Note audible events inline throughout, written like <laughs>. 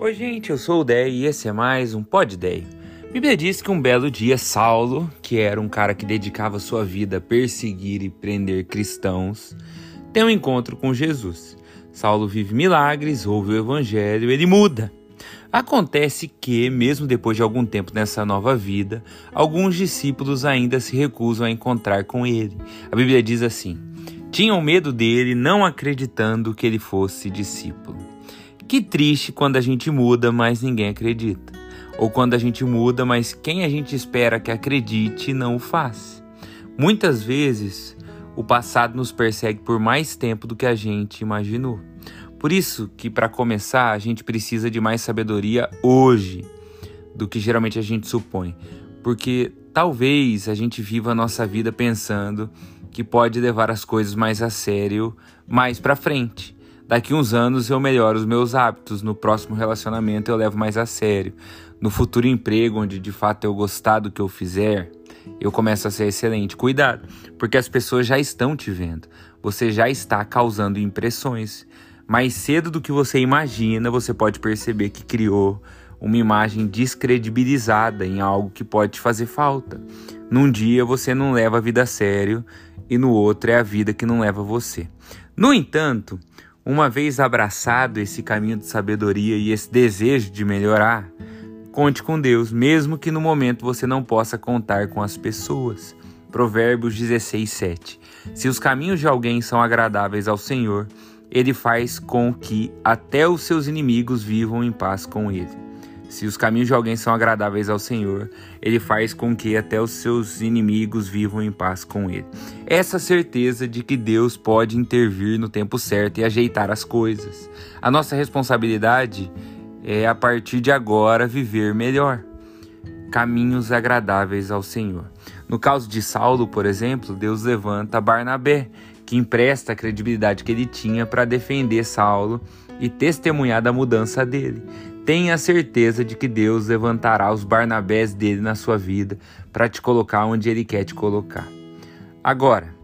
Oi, gente, eu sou o Dei e esse é mais um Pod Dei. Bíblia diz que um belo dia Saulo, que era um cara que dedicava sua vida a perseguir e prender cristãos, tem um encontro com Jesus. Saulo vive milagres, ouve o evangelho, ele muda. Acontece que, mesmo depois de algum tempo nessa nova vida, alguns discípulos ainda se recusam a encontrar com ele. A Bíblia diz assim: tinham medo dele, não acreditando que ele fosse discípulo. Que triste quando a gente muda, mas ninguém acredita. Ou quando a gente muda, mas quem a gente espera que acredite não o faz. Muitas vezes, o passado nos persegue por mais tempo do que a gente imaginou. Por isso que para começar, a gente precisa de mais sabedoria hoje do que geralmente a gente supõe. Porque talvez a gente viva a nossa vida pensando que pode levar as coisas mais a sério mais para frente. Daqui uns anos eu melhoro os meus hábitos, no próximo relacionamento eu levo mais a sério. No futuro emprego, onde de fato eu gostar do que eu fizer, eu começo a ser excelente. Cuidado, porque as pessoas já estão te vendo. Você já está causando impressões. Mais cedo do que você imagina, você pode perceber que criou uma imagem descredibilizada em algo que pode te fazer falta. Num dia você não leva a vida a sério e no outro é a vida que não leva você. No entanto, uma vez abraçado esse caminho de sabedoria e esse desejo de melhorar, conte com Deus, mesmo que no momento você não possa contar com as pessoas. Provérbios 16, 7. Se os caminhos de alguém são agradáveis ao Senhor, ele faz com que até os seus inimigos vivam em paz com ele. Se os caminhos de alguém são agradáveis ao Senhor, ele faz com que até os seus inimigos vivam em paz com ele. Essa certeza de que Deus pode intervir no tempo certo e ajeitar as coisas. A nossa responsabilidade é, a partir de agora, viver melhor. Caminhos agradáveis ao Senhor. No caso de Saulo, por exemplo, Deus levanta Barnabé, que empresta a credibilidade que ele tinha para defender Saulo e testemunhar da mudança dele. Tenha certeza de que Deus levantará os Barnabés dele na sua vida para te colocar onde ele quer te colocar. Agora,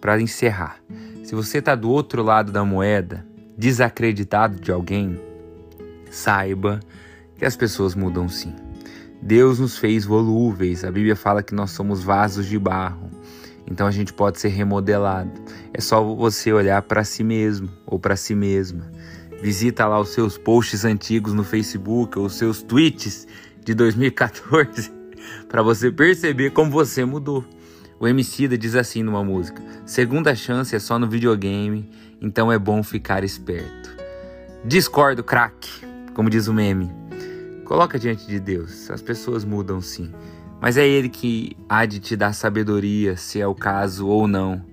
para encerrar, se você está do outro lado da moeda, desacreditado de alguém, saiba que as pessoas mudam sim. Deus nos fez volúveis, a Bíblia fala que nós somos vasos de barro, então a gente pode ser remodelado. É só você olhar para si mesmo ou para si mesma Visita lá os seus posts antigos no Facebook ou os seus tweets de 2014 <laughs> para você perceber como você mudou. O Emicida diz assim numa música: Segunda chance é só no videogame, então é bom ficar esperto. Discordo, craque, como diz o meme. Coloca diante de Deus, as pessoas mudam sim, mas é Ele que há de te dar sabedoria, se é o caso ou não,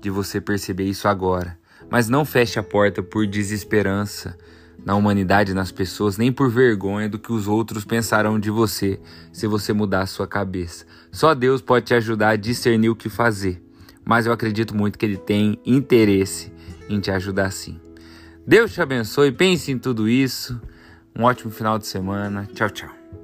de você perceber isso agora. Mas não feche a porta por desesperança na humanidade, nas pessoas, nem por vergonha do que os outros pensarão de você se você mudar a sua cabeça. Só Deus pode te ajudar a discernir o que fazer, mas eu acredito muito que Ele tem interesse em te ajudar sim. Deus te abençoe, pense em tudo isso. Um ótimo final de semana. Tchau, tchau.